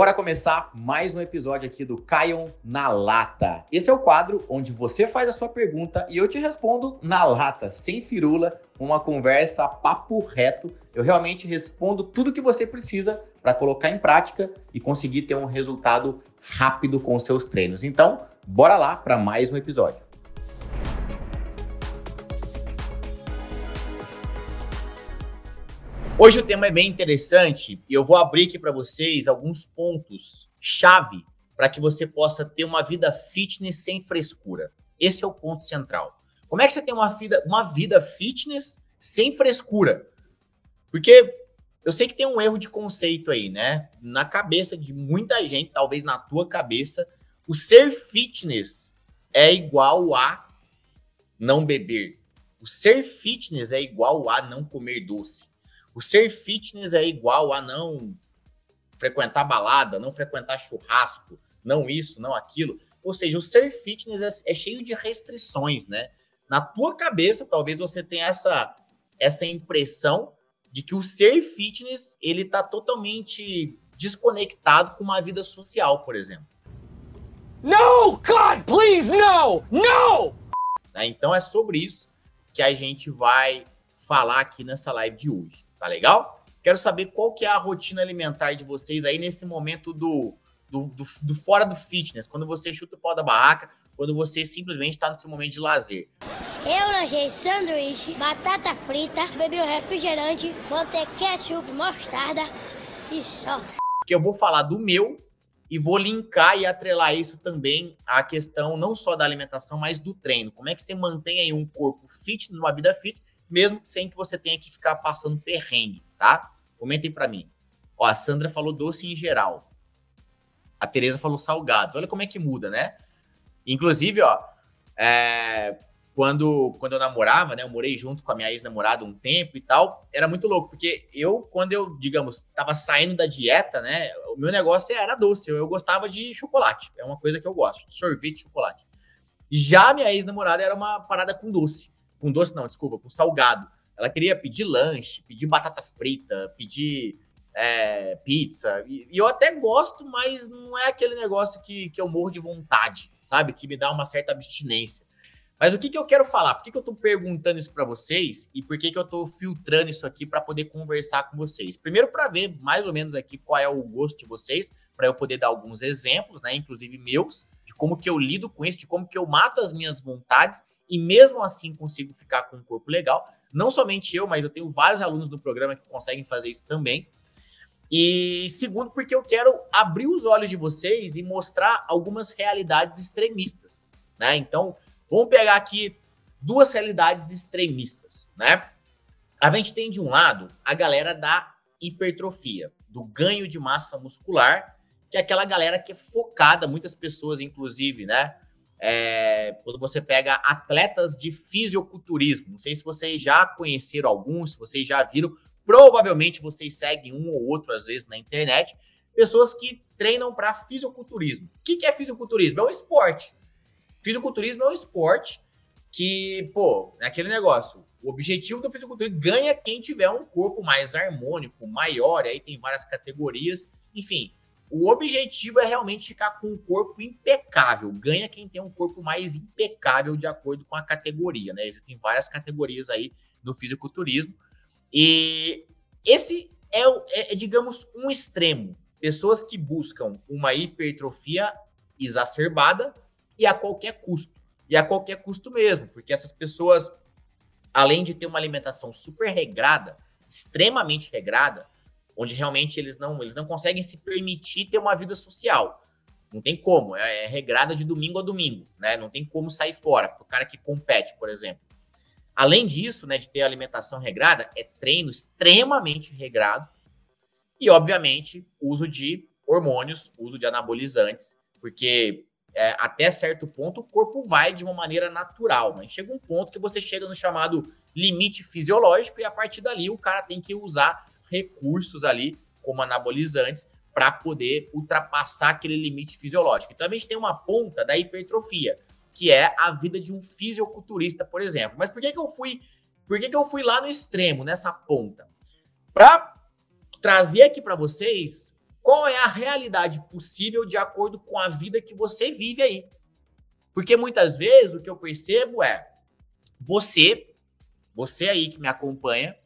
Bora começar mais um episódio aqui do Caion na Lata. Esse é o quadro onde você faz a sua pergunta e eu te respondo na lata, sem firula, uma conversa papo reto. Eu realmente respondo tudo que você precisa para colocar em prática e conseguir ter um resultado rápido com seus treinos. Então, bora lá para mais um episódio. Hoje o tema é bem interessante e eu vou abrir aqui para vocês alguns pontos chave para que você possa ter uma vida fitness sem frescura. Esse é o ponto central. Como é que você tem uma vida, uma vida fitness sem frescura? Porque eu sei que tem um erro de conceito aí, né? Na cabeça de muita gente, talvez na tua cabeça, o ser fitness é igual a não beber. O ser fitness é igual a não comer doce. O ser fitness é igual a não frequentar balada, não frequentar churrasco, não isso, não aquilo. Ou seja, o ser fitness é, é cheio de restrições, né? Na tua cabeça, talvez você tenha essa, essa impressão de que o ser fitness ele está totalmente desconectado com uma vida social, por exemplo. No, God, please, no, no! Né? Então é sobre isso que a gente vai falar aqui nessa live de hoje. Tá legal? Quero saber qual que é a rotina alimentar de vocês aí nesse momento do, do, do, do fora do fitness, quando você chuta o pau da barraca, quando você simplesmente está no seu momento de lazer. Eu lanchei sanduíche, batata frita, bebi um refrigerante, botei ketchup, mostarda e só. Que eu vou falar do meu e vou linkar e atrelar isso também à questão não só da alimentação, mas do treino. Como é que você mantém aí um corpo fit, numa vida fit, mesmo sem que você tenha que ficar passando perrengue, tá? Comentem para mim. Ó, a Sandra falou doce em geral. A Tereza falou salgados. Olha como é que muda, né? Inclusive, ó, é, quando, quando eu namorava, né? Eu morei junto com a minha ex-namorada um tempo e tal. Era muito louco, porque eu, quando eu, digamos, tava saindo da dieta, né? O meu negócio era doce. Eu, eu gostava de chocolate. É uma coisa que eu gosto. Sorvete chocolate. Já minha ex-namorada era uma parada com doce com doce não, desculpa, com salgado. Ela queria pedir lanche, pedir batata frita, pedir é, pizza. E, e, eu até gosto, mas não é aquele negócio que, que eu morro de vontade, sabe? Que me dá uma certa abstinência. Mas o que, que eu quero falar? Por que, que eu tô perguntando isso para vocês e por que, que eu tô filtrando isso aqui para poder conversar com vocês? Primeiro, para ver mais ou menos aqui qual é o gosto de vocês, para eu poder dar alguns exemplos, né? Inclusive meus, de como que eu lido com isso, de como que eu mato as minhas vontades e mesmo assim consigo ficar com um corpo legal. Não somente eu, mas eu tenho vários alunos no programa que conseguem fazer isso também. E segundo, porque eu quero abrir os olhos de vocês e mostrar algumas realidades extremistas, né? Então, vamos pegar aqui duas realidades extremistas, né? A gente tem de um lado a galera da hipertrofia, do ganho de massa muscular, que é aquela galera que é focada, muitas pessoas, inclusive, né? É, quando você pega atletas de fisiculturismo. Não sei se vocês já conheceram alguns, se vocês já viram. Provavelmente vocês seguem um ou outro, às vezes, na internet. Pessoas que treinam para fisiculturismo. O que, que é fisiculturismo? É um esporte. Fisiculturismo é um esporte que, pô, é aquele negócio. O objetivo do fisiculturismo ganha quem tiver um corpo mais harmônico, maior, aí tem várias categorias. Enfim, o objetivo é realmente ficar com um corpo impecável. Ganha quem tem um corpo mais impecável de acordo com a categoria, né? Existem várias categorias aí no fisiculturismo. E esse é, é, é digamos, um extremo. Pessoas que buscam uma hipertrofia exacerbada e a qualquer custo. E a qualquer custo mesmo, porque essas pessoas, além de ter uma alimentação super regrada, extremamente regrada, onde realmente eles não, eles não conseguem se permitir ter uma vida social. Não tem como, é, é regrada de domingo a domingo, né? Não tem como sair fora, o cara que compete, por exemplo. Além disso, né, de ter alimentação regrada, é treino extremamente regrado e, obviamente, uso de hormônios, uso de anabolizantes, porque é, até certo ponto o corpo vai de uma maneira natural, mas chega um ponto que você chega no chamado limite fisiológico e a partir dali o cara tem que usar recursos ali, como anabolizantes, para poder ultrapassar aquele limite fisiológico. Então a gente tem uma ponta da hipertrofia, que é a vida de um fisiculturista, por exemplo. Mas por que, que eu fui, por que, que eu fui lá no extremo, nessa ponta? Para trazer aqui para vocês qual é a realidade possível de acordo com a vida que você vive aí. Porque muitas vezes o que eu percebo é você, você aí que me acompanha,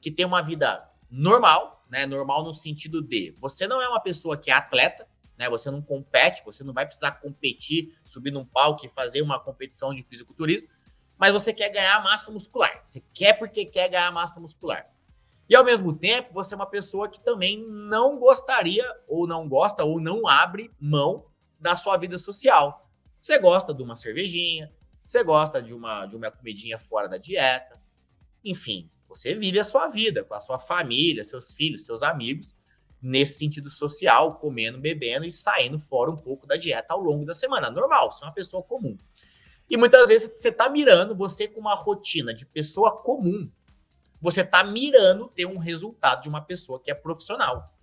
que tem uma vida normal, né? Normal no sentido de você não é uma pessoa que é atleta, né? Você não compete, você não vai precisar competir, subir num palco e fazer uma competição de fisiculturismo, mas você quer ganhar massa muscular. Você quer porque quer ganhar massa muscular. E ao mesmo tempo, você é uma pessoa que também não gostaria, ou não gosta, ou não abre mão da sua vida social. Você gosta de uma cervejinha, você gosta de uma, de uma comidinha fora da dieta. Enfim, você vive a sua vida com a sua família, seus filhos, seus amigos, nesse sentido social, comendo, bebendo e saindo fora um pouco da dieta ao longo da semana. Normal, você é uma pessoa comum. E muitas vezes você está mirando, você com uma rotina de pessoa comum, você está mirando ter um resultado de uma pessoa que é profissional.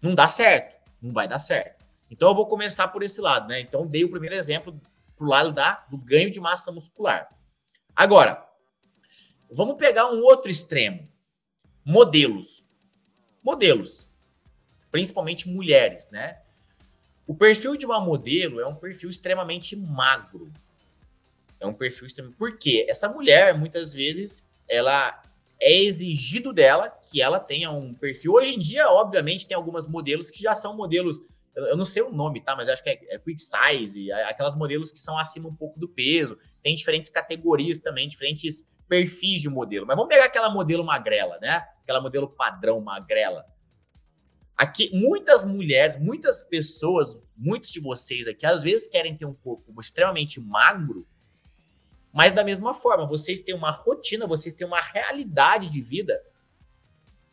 Não dá certo, não vai dar certo. Então eu vou começar por esse lado, né? Então dei o primeiro exemplo pro lado da, do ganho de massa muscular. Agora, vamos pegar um outro extremo. Modelos. Modelos. Principalmente mulheres, né? O perfil de uma modelo é um perfil extremamente magro. É um perfil extremamente. Por quê? Essa mulher, muitas vezes, ela é exigido dela que ela tenha um perfil. Hoje em dia, obviamente, tem algumas modelos que já são modelos, eu não sei o nome, tá? Mas acho que é, é quick size, aquelas modelos que são acima um pouco do peso. Tem diferentes categorias também, diferentes perfis de modelo. Mas vamos pegar aquela modelo magrela, né? Aquela modelo padrão magrela. Aqui, muitas mulheres, muitas pessoas, muitos de vocês aqui, às vezes querem ter um corpo extremamente magro, mas da mesma forma, vocês têm uma rotina, vocês têm uma realidade de vida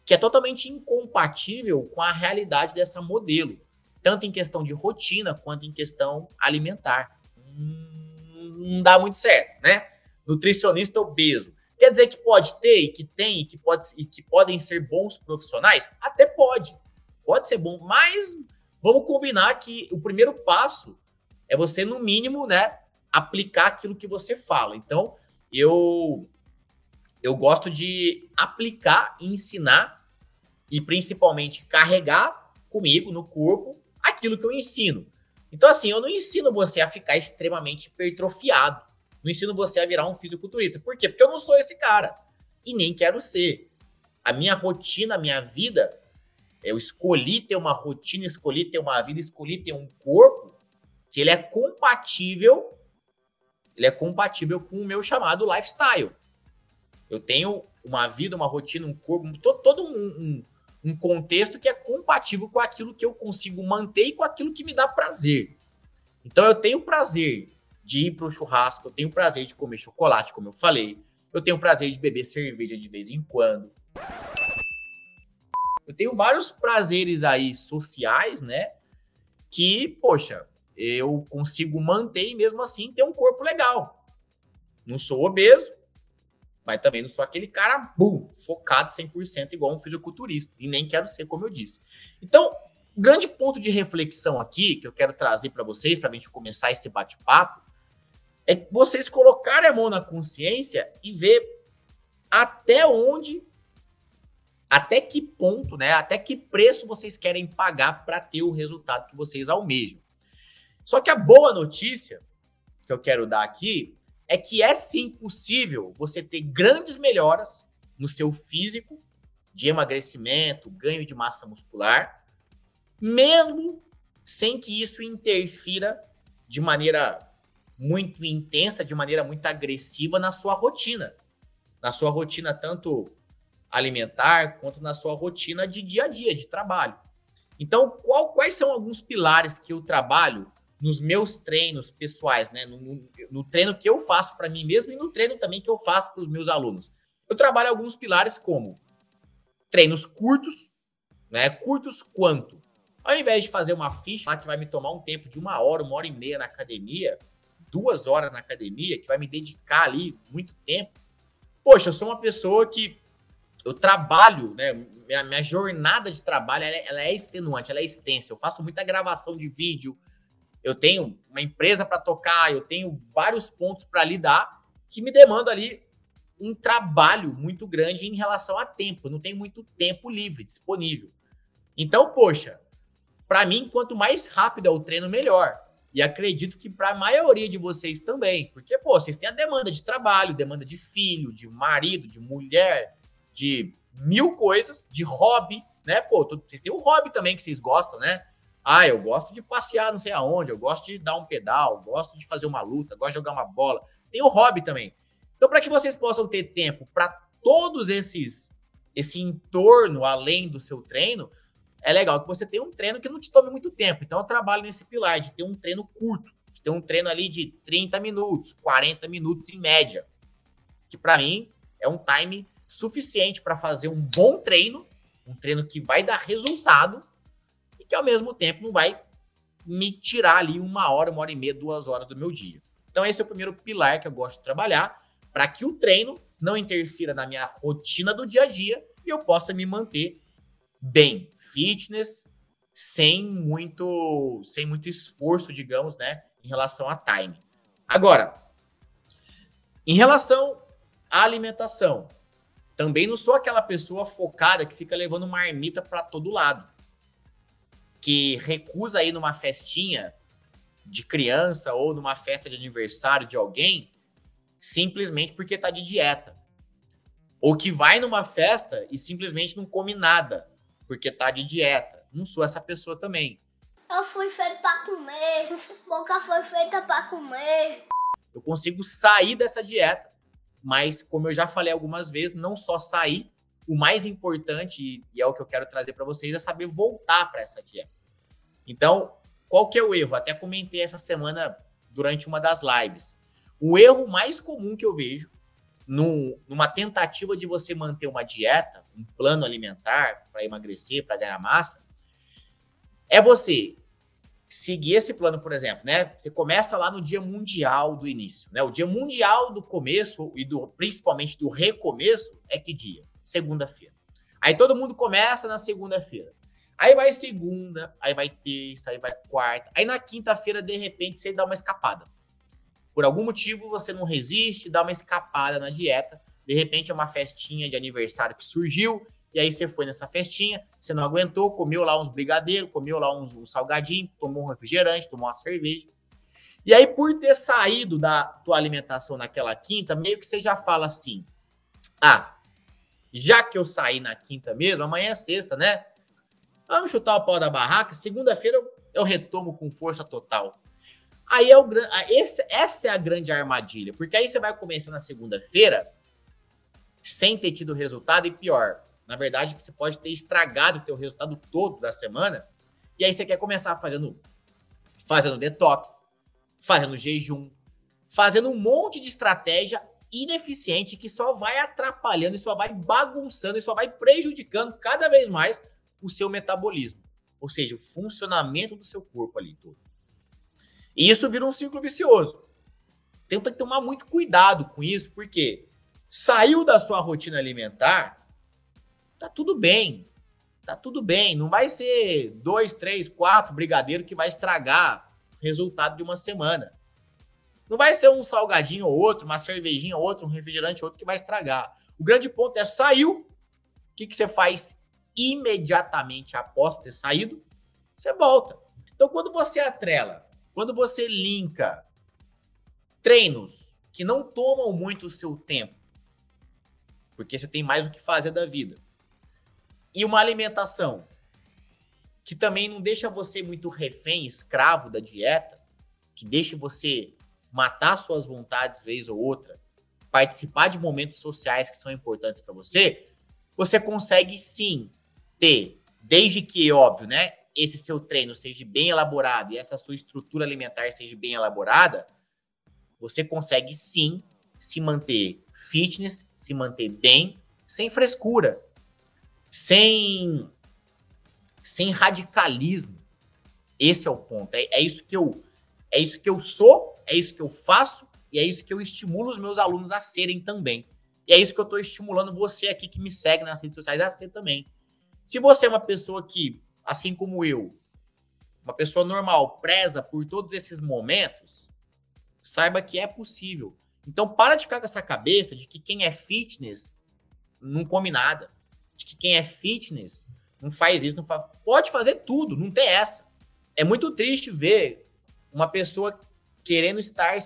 que é totalmente incompatível com a realidade dessa modelo, tanto em questão de rotina quanto em questão alimentar. Hum, não dá muito certo, né? Nutricionista obeso. Quer dizer que pode ter e que tem e que, pode, e que podem ser bons profissionais? Até pode. Pode ser bom, mas vamos combinar que o primeiro passo é você, no mínimo, né, aplicar aquilo que você fala. Então, eu eu gosto de aplicar, ensinar e principalmente carregar comigo no corpo aquilo que eu ensino. Então, assim, eu não ensino você a ficar extremamente hipertrofiado. Não ensino você a virar um fisiculturista. Por quê? Porque eu não sou esse cara. E nem quero ser. A minha rotina, a minha vida, eu escolhi ter uma rotina, escolhi ter uma vida, escolhi ter um corpo que ele é compatível ele é compatível com o meu chamado lifestyle. Eu tenho uma vida, uma rotina, um corpo, todo, um, um, um, contexto que é compatível com aquilo que eu consigo manter e com aquilo que me dá prazer. Então eu tenho prazer de ir para o churrasco, eu tenho prazer de comer chocolate, como eu falei, eu tenho prazer de beber cerveja de vez em quando. Eu tenho vários prazeres aí sociais, né? Que, poxa, eu consigo manter e mesmo assim ter um corpo legal. Não sou obeso, mas também não sou aquele cara boom, focado 100% igual um fisiculturista. E nem quero ser, como eu disse. Então, grande ponto de reflexão aqui que eu quero trazer para vocês, para a gente começar esse bate-papo, é vocês colocarem a mão na consciência e ver até onde, até que ponto, né? Até que preço vocês querem pagar para ter o resultado que vocês almejam. Só que a boa notícia que eu quero dar aqui é que é sim possível você ter grandes melhoras no seu físico, de emagrecimento, ganho de massa muscular, mesmo sem que isso interfira de maneira muito intensa, de maneira muito agressiva na sua rotina. Na sua rotina tanto alimentar quanto na sua rotina de dia a dia, de trabalho. Então, qual, quais são alguns pilares que eu trabalho nos meus treinos pessoais, né? No, no, no treino que eu faço para mim mesmo e no treino também que eu faço para os meus alunos. Eu trabalho alguns pilares como treinos curtos, né? Curtos quanto? Ao invés de fazer uma ficha lá que vai me tomar um tempo de uma hora, uma hora e meia na academia, duas horas na academia, que vai me dedicar ali muito tempo. Poxa, eu sou uma pessoa que eu trabalho, né? Minha, minha jornada de trabalho ela é, ela é extenuante, ela é extensa. Eu faço muita gravação de vídeo, eu tenho uma empresa para tocar, eu tenho vários pontos para lidar que me demanda ali um trabalho muito grande em relação a tempo. Eu não tenho muito tempo livre disponível. Então, poxa, para mim, quanto mais rápido é o treino, melhor. E acredito que para a maioria de vocês também, porque pô, vocês têm a demanda de trabalho, demanda de filho, de marido, de mulher, de mil coisas, de hobby, né? Pô, vocês têm um hobby também que vocês gostam, né? Ah, eu gosto de passear não sei aonde, eu gosto de dar um pedal, gosto de fazer uma luta, gosto de jogar uma bola. Tem o hobby também. Então, para que vocês possam ter tempo para todos esses esse entorno além do seu treino, é legal que você tenha um treino que não te tome muito tempo. Então, eu trabalho nesse pilar de ter um treino curto, de ter um treino ali de 30 minutos, 40 minutos em média, que para mim é um time suficiente para fazer um bom treino, um treino que vai dar resultado e que ao mesmo tempo não vai me tirar ali uma hora, uma hora e meia, duas horas do meu dia. Então, esse é o primeiro pilar que eu gosto de trabalhar para que o treino não interfira na minha rotina do dia a dia e eu possa me manter bem, fitness, sem muito, sem muito esforço, digamos, né, em relação a time. Agora, em relação à alimentação, também não sou aquela pessoa focada que fica levando marmita para todo lado, que recusa ir numa festinha de criança ou numa festa de aniversário de alguém simplesmente porque tá de dieta. Ou que vai numa festa e simplesmente não come nada porque tá de dieta. Não sou essa pessoa também. Eu fui feito para comer, boca foi feita para comer. Eu consigo sair dessa dieta, mas como eu já falei algumas vezes, não só sair, o mais importante e é o que eu quero trazer para vocês é saber voltar para essa dieta. Então, qual que é o erro? Até comentei essa semana durante uma das lives. O erro mais comum que eu vejo num, numa tentativa de você manter uma dieta, um plano alimentar para emagrecer, para ganhar massa, é você seguir esse plano, por exemplo, né? Você começa lá no dia mundial do início, né? O dia mundial do começo e do principalmente do recomeço é que dia? Segunda-feira. Aí todo mundo começa na segunda-feira. Aí vai segunda, aí vai terça, aí vai quarta. Aí na quinta-feira, de repente, você dá uma escapada. Por algum motivo você não resiste, dá uma escapada na dieta. De repente é uma festinha de aniversário que surgiu, e aí você foi nessa festinha, você não aguentou, comeu lá uns brigadeiros, comeu lá uns, salgadinhos, tomou um refrigerante, tomou uma cerveja. E aí, por ter saído da tua alimentação naquela quinta, meio que você já fala assim: ah, já que eu saí na quinta mesmo, amanhã é sexta, né? Vamos chutar o pau da barraca, segunda-feira eu, eu retomo com força total. Aí é o esse, essa é a grande armadilha, porque aí você vai começar na segunda-feira sem ter tido resultado e pior, na verdade você pode ter estragado o teu resultado todo da semana e aí você quer começar fazendo fazendo detox, fazendo jejum, fazendo um monte de estratégia ineficiente que só vai atrapalhando e só vai bagunçando e só vai prejudicando cada vez mais o seu metabolismo, ou seja, o funcionamento do seu corpo ali todo. E isso vira um ciclo vicioso. Que tomar muito cuidado com isso, porque saiu da sua rotina alimentar, tá tudo bem. Tá tudo bem. Não vai ser dois, três, quatro brigadeiros que vai estragar o resultado de uma semana. Não vai ser um salgadinho ou outro, uma cervejinha ou outro, um refrigerante ou outro que vai estragar. O grande ponto é saiu. O que, que você faz imediatamente após ter saído? Você volta. Então, quando você atrela quando você linka treinos que não tomam muito o seu tempo, porque você tem mais o que fazer da vida, e uma alimentação que também não deixa você muito refém, escravo da dieta, que deixa você matar suas vontades vez ou outra, participar de momentos sociais que são importantes para você, você consegue sim ter, desde que, óbvio, né, esse seu treino seja bem elaborado e essa sua estrutura alimentar seja bem elaborada, você consegue sim se manter fitness, se manter bem, sem frescura, sem sem radicalismo. Esse é o ponto. É, é isso que eu é isso que eu sou, é isso que eu faço e é isso que eu estimulo os meus alunos a serem também. E é isso que eu estou estimulando você aqui que me segue nas redes sociais a ser também. Se você é uma pessoa que assim como eu, uma pessoa normal, preza por todos esses momentos, saiba que é possível. Então, para de ficar com essa cabeça de que quem é fitness não come nada, de que quem é fitness não faz isso, não faz. Pode fazer tudo, não tem essa. É muito triste ver uma pessoa querendo estar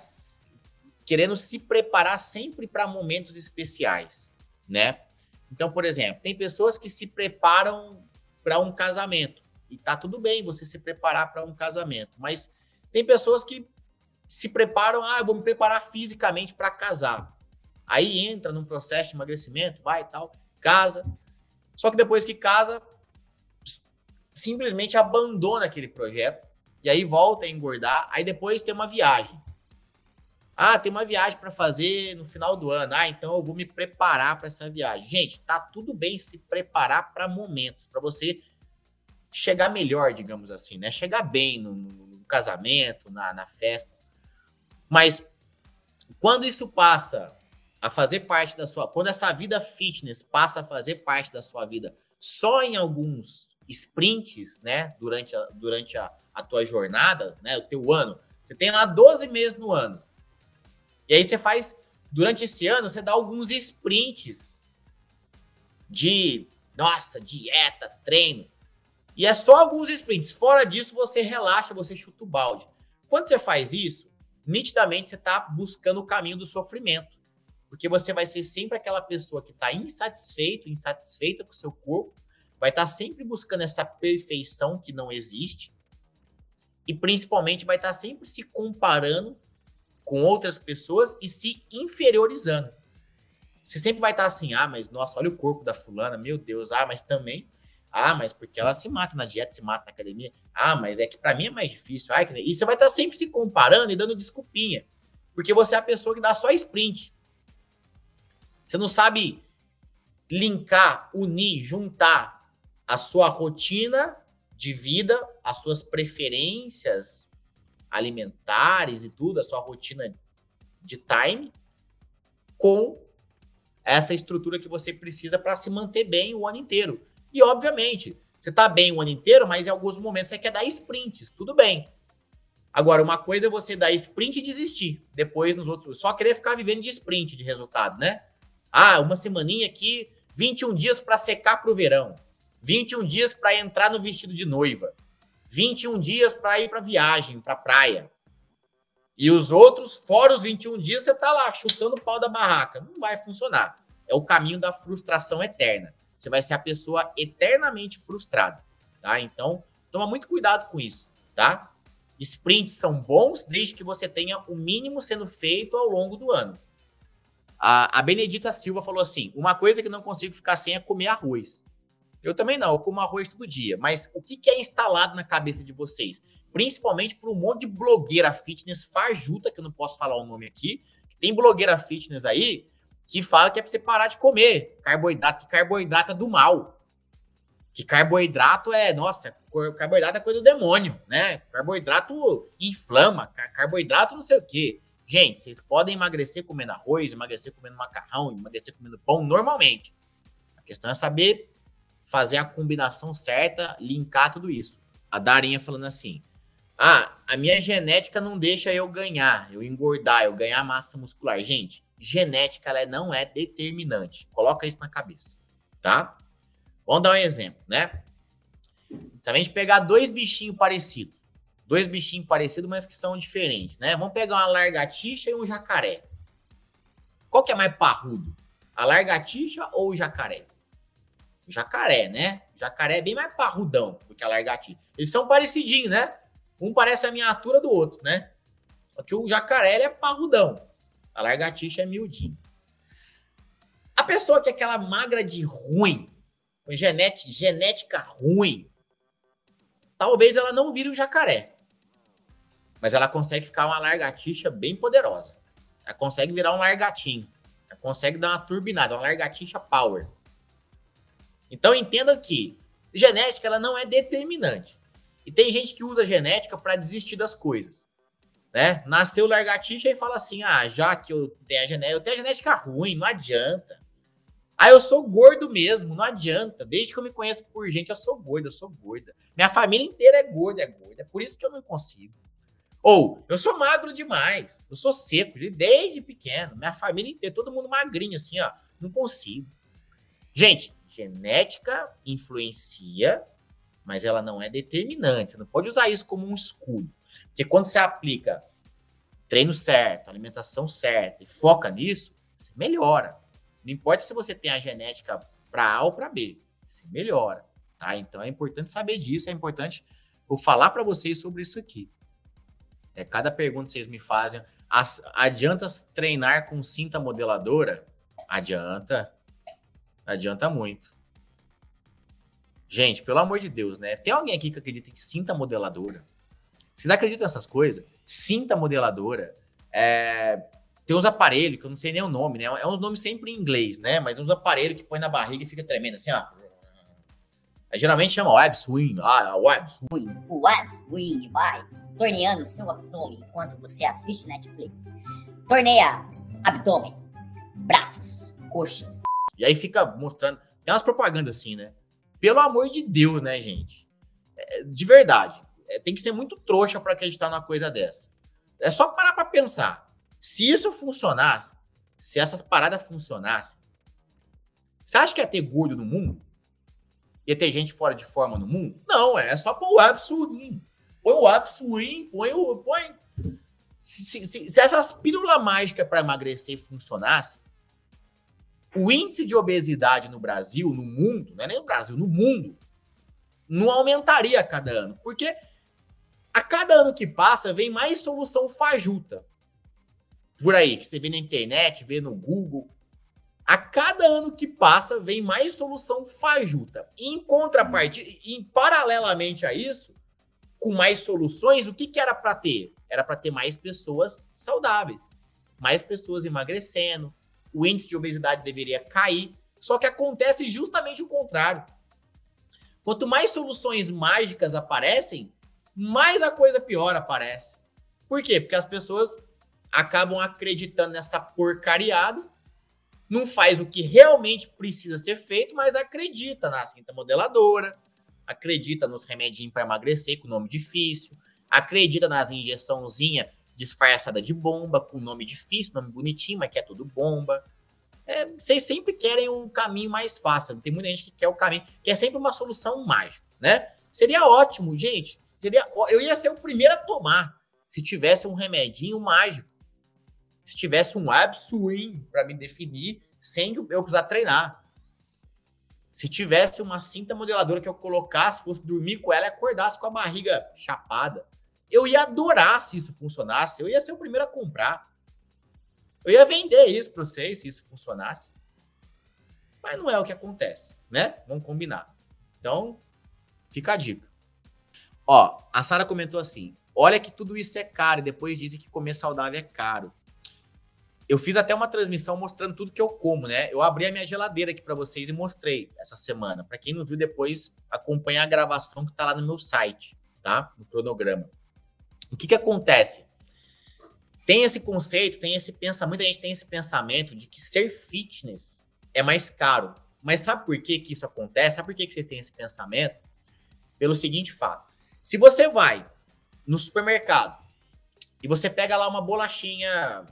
querendo se preparar sempre para momentos especiais, né? Então, por exemplo, tem pessoas que se preparam para um casamento e tá tudo bem você se preparar para um casamento, mas tem pessoas que se preparam, ah, eu vou me preparar fisicamente para casar. Aí entra num processo de emagrecimento, vai e tal, casa. Só que depois que casa, simplesmente abandona aquele projeto e aí volta a engordar. Aí depois tem uma viagem. Ah, tem uma viagem para fazer no final do ano. Ah, então eu vou me preparar para essa viagem. Gente, tá tudo bem se preparar para momentos, para você chegar melhor, digamos assim, né? Chegar bem no, no, casamento, na, na festa. Mas quando isso passa a fazer parte da sua, quando essa vida fitness passa a fazer parte da sua vida só em alguns sprints, né, durante a, durante a, a tua jornada, né, o teu ano, você tem lá 12 meses no ano. E aí você faz, durante esse ano, você dá alguns sprints de, nossa, dieta, treino. E é só alguns sprints. Fora disso, você relaxa, você chuta o balde. Quando você faz isso, nitidamente você está buscando o caminho do sofrimento. Porque você vai ser sempre aquela pessoa que está insatisfeito, insatisfeita com o seu corpo, vai estar tá sempre buscando essa perfeição que não existe, e principalmente vai estar tá sempre se comparando com outras pessoas e se inferiorizando. Você sempre vai estar assim, ah, mas nossa, olha o corpo da fulana, meu Deus, ah, mas também, ah, mas porque ela se mata na dieta, se mata na academia, ah, mas é que para mim é mais difícil, ah, e você vai estar sempre se comparando e dando desculpinha, porque você é a pessoa que dá só sprint. Você não sabe linkar, unir, juntar a sua rotina de vida, as suas preferências alimentares e tudo, a sua rotina de time, com essa estrutura que você precisa para se manter bem o ano inteiro. E, obviamente, você está bem o ano inteiro, mas em alguns momentos você quer dar sprints, tudo bem. Agora, uma coisa é você dar sprint e desistir. Depois, nos outros, só querer ficar vivendo de sprint de resultado, né? Ah, uma semaninha aqui, 21 dias para secar para o verão, 21 dias para entrar no vestido de noiva, 21 dias para ir para viagem, para praia. E os outros, fora os 21 dias, você tá lá chutando o pau da barraca. Não vai funcionar. É o caminho da frustração eterna. Você vai ser a pessoa eternamente frustrada, tá? Então, toma muito cuidado com isso, tá? Sprints são bons desde que você tenha o mínimo sendo feito ao longo do ano. A, a Benedita Silva falou assim: uma coisa que não consigo ficar sem é comer arroz. Eu também não, eu como arroz todo dia. Mas o que, que é instalado na cabeça de vocês? Principalmente por um monte de blogueira fitness farjuta, que eu não posso falar o nome aqui, que tem blogueira fitness aí que fala que é pra você parar de comer carboidrato, que carboidrato é do mal. Que carboidrato é, nossa, carboidrato é coisa do demônio, né? Carboidrato inflama, carboidrato não sei o quê. Gente, vocês podem emagrecer comendo arroz, emagrecer comendo macarrão, emagrecer comendo pão normalmente. A questão é saber fazer a combinação certa, linkar tudo isso. A Darinha falando assim: Ah, a minha genética não deixa eu ganhar, eu engordar, eu ganhar massa muscular. Gente, genética ela não é determinante. Coloca isso na cabeça, tá? Vamos dar um exemplo, né? Se a gente pegar dois bichinhos parecidos, Dois bichinhos parecidos, mas que são diferentes, né? Vamos pegar uma largatixa e um jacaré. Qual que é mais parrudo? A largatixa ou o jacaré? Jacaré, né? Jacaré é bem mais parrudão do que a largatixa. Eles são parecidinhos, né? Um parece a miniatura do outro, né? Só que o jacaré é parrudão. A largatixa é miudinho. A pessoa que é aquela magra de ruim, com genética, genética ruim, talvez ela não vire um jacaré mas ela consegue ficar uma largatixa bem poderosa. Ela consegue virar um largatinho. Ela consegue dar uma turbinada, uma largatixa power. Então entenda que genética ela não é determinante. E tem gente que usa genética para desistir das coisas. Né? Nasceu largatixa e fala assim: ah, já que eu tenho a genética, eu tenho a genética ruim, não adianta. Ah, eu sou gordo mesmo, não adianta. Desde que eu me conheço por gente, eu sou gorda, eu sou gorda. Minha família inteira é gorda, é gorda. É por isso que eu não consigo. Ou, eu sou magro demais, eu sou seco, desde pequeno, minha família inteira, todo mundo magrinho, assim, ó, não consigo. Gente, genética influencia, mas ela não é determinante. Você não pode usar isso como um escudo. Porque quando você aplica treino certo, alimentação certa e foca nisso, você melhora. Não importa se você tem a genética para A ou para B, você melhora. Tá? Então é importante saber disso, é importante eu falar para vocês sobre isso aqui. É, cada pergunta que vocês me fazem, as, adianta treinar com cinta modeladora? Adianta. Adianta muito. Gente, pelo amor de Deus, né? Tem alguém aqui que acredita em cinta modeladora? Vocês acreditam nessas coisas? Cinta modeladora. É... Tem uns aparelhos que eu não sei nem o nome, né? É uns nomes sempre em inglês, né? Mas uns aparelhos que põe na barriga e fica tremendo assim, ó. Aí, geralmente chama web swing. Ah, web swing. O web swing vai torneando seu abdômen enquanto você assiste Netflix. Torneia abdômen, braços, coxas. E aí fica mostrando. Tem umas propagandas assim, né? Pelo amor de Deus, né, gente? É, de verdade. É, tem que ser muito trouxa para acreditar numa coisa dessa. É só parar para pensar. Se isso funcionasse, se essas paradas funcionassem, você acha que ia ter gordo no mundo? Ia ter gente fora de forma no mundo? Não, é só pôr o absurdo. Põe o upswing, põe o. Põe... Se, se, se essas pílulas mágicas para emagrecer funcionassem, o índice de obesidade no Brasil, no mundo, não é nem no Brasil, no mundo, não aumentaria a cada ano. Porque a cada ano que passa, vem mais solução fajuta. Por aí, que você vê na internet, vê no Google. A cada ano que passa, vem mais solução fajuta. em contrapartida, em paralelamente a isso, com mais soluções, o que, que era para ter? Era para ter mais pessoas saudáveis, mais pessoas emagrecendo, o índice de obesidade deveria cair. Só que acontece justamente o contrário. Quanto mais soluções mágicas aparecem, mais a coisa pior aparece. Por quê? Porque as pessoas acabam acreditando nessa porcariada, não faz o que realmente precisa ser feito, mas acredita na cinta modeladora, acredita nos remedinhos para emagrecer com nome difícil, acredita nas injeçãozinha disfarçada de bomba, com nome difícil, nome bonitinho, mas que é tudo bomba. É, vocês sempre querem um caminho mais fácil. Tem muita gente que quer o caminho, que é sempre uma solução mágica, né? Seria ótimo, gente. Seria, eu ia ser o primeiro a tomar se tivesse um remedinho mágico. Se tivesse um abswing para me definir sem eu precisar treinar. Se tivesse uma cinta modeladora que eu colocasse, fosse dormir com ela e acordasse com a barriga chapada, eu ia adorar se isso funcionasse. Eu ia ser o primeiro a comprar. Eu ia vender isso para vocês se isso funcionasse. Mas não é o que acontece, né? Vamos combinar. Então, fica a dica. Ó, a Sara comentou assim: olha que tudo isso é caro, e depois dizem que comer saudável é caro. Eu fiz até uma transmissão mostrando tudo que eu como, né? Eu abri a minha geladeira aqui para vocês e mostrei essa semana. Para quem não viu depois, acompanha a gravação que tá lá no meu site, tá? No cronograma. O que que acontece? Tem esse conceito, tem esse pensamento, muita gente tem esse pensamento de que ser fitness é mais caro. Mas sabe por que que isso acontece? Sabe por que que vocês têm esse pensamento? Pelo seguinte fato. Se você vai no supermercado e você pega lá uma bolachinha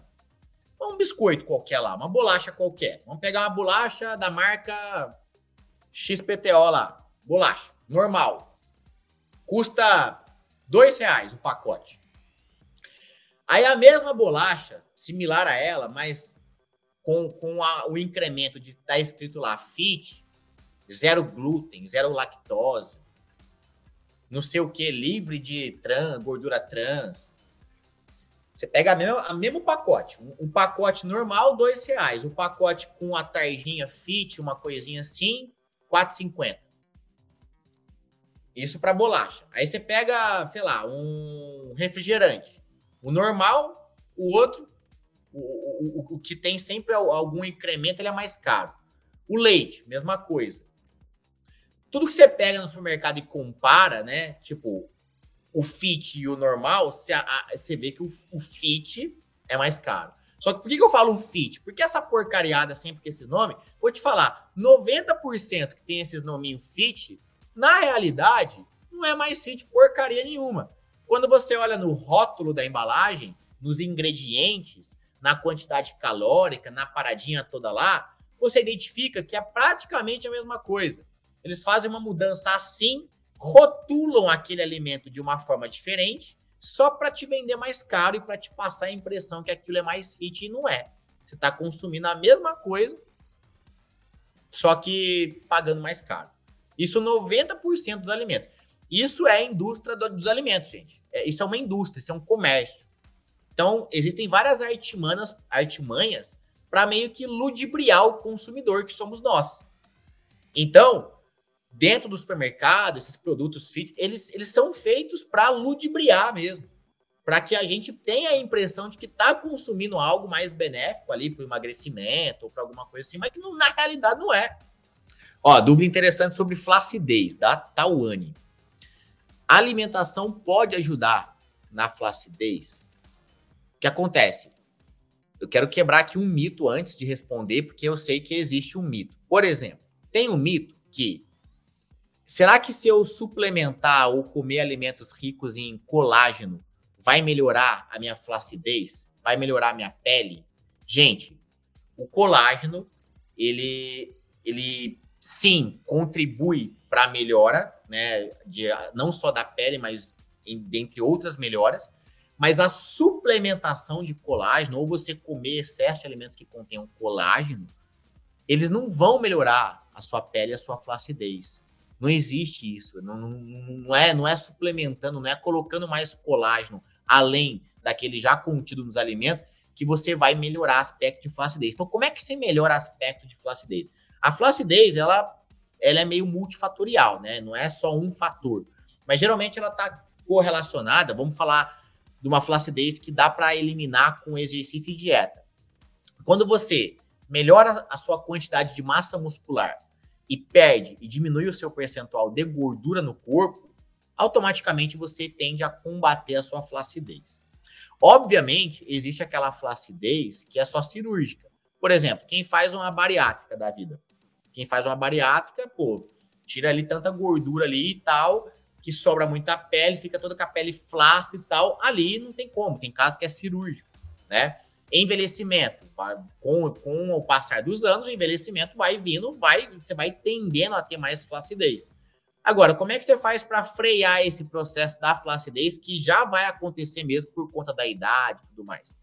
um biscoito qualquer lá, uma bolacha qualquer. Vamos pegar uma bolacha da marca XPTO lá, bolacha, normal. Custa dois reais o pacote. Aí a mesma bolacha, similar a ela, mas com, com a, o incremento de estar tá escrito lá fit, zero glúten, zero lactose, não sei o que, livre de trans, gordura trans, você pega a mesma, a mesmo pacote. Um, um, pacote normal, dois reais. O pacote com a tarjinha fit, uma coisinha assim, 4,50. Isso para bolacha. Aí você pega, sei lá, um refrigerante. O normal, o outro, o, o, o que tem sempre algum incremento, ele é mais caro. O leite, mesma coisa. Tudo que você pega no supermercado e compara, né? Tipo, o fit e o normal, você, você vê que o, o fit é mais caro. Só que por que, eu falo fit? Porque essa porcariada sempre com esse nome, vou te falar, 90% que tem esses nominhos fit, na realidade, não é mais fit porcaria nenhuma. Quando você olha no rótulo da embalagem, nos ingredientes, na quantidade calórica, na paradinha toda lá, você identifica que é praticamente a mesma coisa. Eles fazem uma mudança assim, rotulam aquele alimento de uma forma diferente, só para te vender mais caro e para te passar a impressão que aquilo é mais fit e não é. Você está consumindo a mesma coisa, só que pagando mais caro. Isso 90% dos alimentos. Isso é a indústria dos alimentos, gente. É, isso é uma indústria, isso é um comércio. Então, existem várias artimanhas, artimanhas para meio que ludibriar o consumidor que somos nós. Então, dentro do supermercado, esses produtos fit, eles, eles são feitos para ludibriar mesmo. Para que a gente tenha a impressão de que está consumindo algo mais benéfico ali para o emagrecimento ou para alguma coisa assim, mas que não, na realidade não é. Ó, dúvida interessante sobre flacidez, da Tawane. A alimentação pode ajudar na flacidez? O que acontece? Eu quero quebrar aqui um mito antes de responder, porque eu sei que existe um mito. Por exemplo, tem um mito que será que se eu suplementar ou comer alimentos ricos em colágeno vai melhorar a minha flacidez? Vai melhorar a minha pele? Gente, o colágeno, ele, ele sim contribui para a melhora, né, de, não só da pele, mas em, dentre outras melhoras. Mas a suplementação de colágeno, ou você comer de alimentos que contenham colágeno, eles não vão melhorar a sua pele e a sua flacidez. Não existe isso. Não, não, não, é, não é suplementando, não é colocando mais colágeno além daquele já contido nos alimentos que você vai melhorar aspecto de flacidez. Então, como é que você melhora aspecto de flacidez? A flacidez, ela, ela é meio multifatorial, né? Não é só um fator. Mas geralmente ela está correlacionada, vamos falar de uma flacidez que dá para eliminar com exercício e dieta. Quando você melhora a sua quantidade de massa muscular e perde e diminui o seu percentual de gordura no corpo, automaticamente você tende a combater a sua flacidez. Obviamente, existe aquela flacidez que é só cirúrgica. Por exemplo, quem faz uma bariátrica da vida. Quem faz uma bariátrica, pô, tira ali tanta gordura ali e tal, que sobra muita pele, fica toda com a pele flácida e tal, ali não tem como, tem caso que é cirúrgico, né? Envelhecimento, com, com o passar dos anos, o envelhecimento vai vindo, vai, você vai tendendo a ter mais flacidez. Agora, como é que você faz para frear esse processo da flacidez que já vai acontecer mesmo por conta da idade e tudo mais?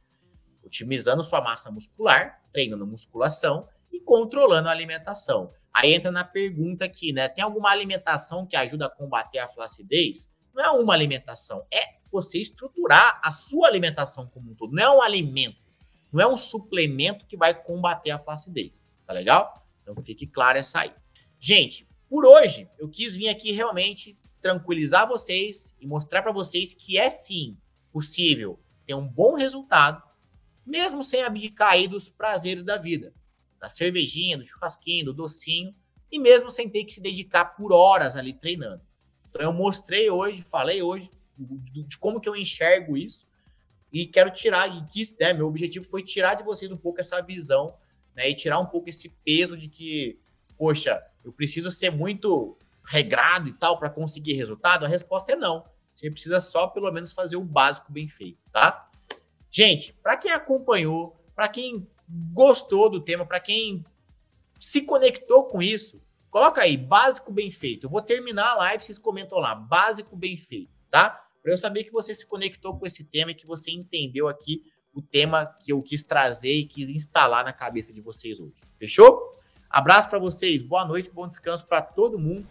Otimizando sua massa muscular, treinando musculação e controlando a alimentação. Aí entra na pergunta aqui, né? Tem alguma alimentação que ajuda a combater a flacidez? Não é uma alimentação, é você estruturar a sua alimentação como um todo. Não é um alimento, não é um suplemento que vai combater a flacidez. Tá legal? Então fique claro essa aí. Gente, por hoje eu quis vir aqui realmente tranquilizar vocês e mostrar para vocês que é sim possível ter um bom resultado, mesmo sem abdicar aí dos prazeres da vida da cervejinha, do churrasquinho, do docinho, e mesmo sem ter que se dedicar por horas ali treinando. Então eu mostrei hoje, falei hoje de, como que eu enxergo isso e quero tirar, e quis, né, meu objetivo foi tirar de vocês um pouco essa visão, né, e tirar um pouco esse peso de que, poxa, eu preciso ser muito regrado e tal para conseguir resultado. A resposta é não. Você precisa só pelo menos fazer o básico bem feito, tá? Gente, para quem acompanhou, para quem gostou do tema, para quem se conectou com isso, coloca aí, básico bem feito. Eu vou terminar a live, vocês comentam lá, básico bem feito, tá? Para eu saber que você se conectou com esse tema e que você entendeu aqui o tema que eu quis trazer e quis instalar na cabeça de vocês hoje. Fechou? Abraço para vocês, boa noite, bom descanso para todo mundo.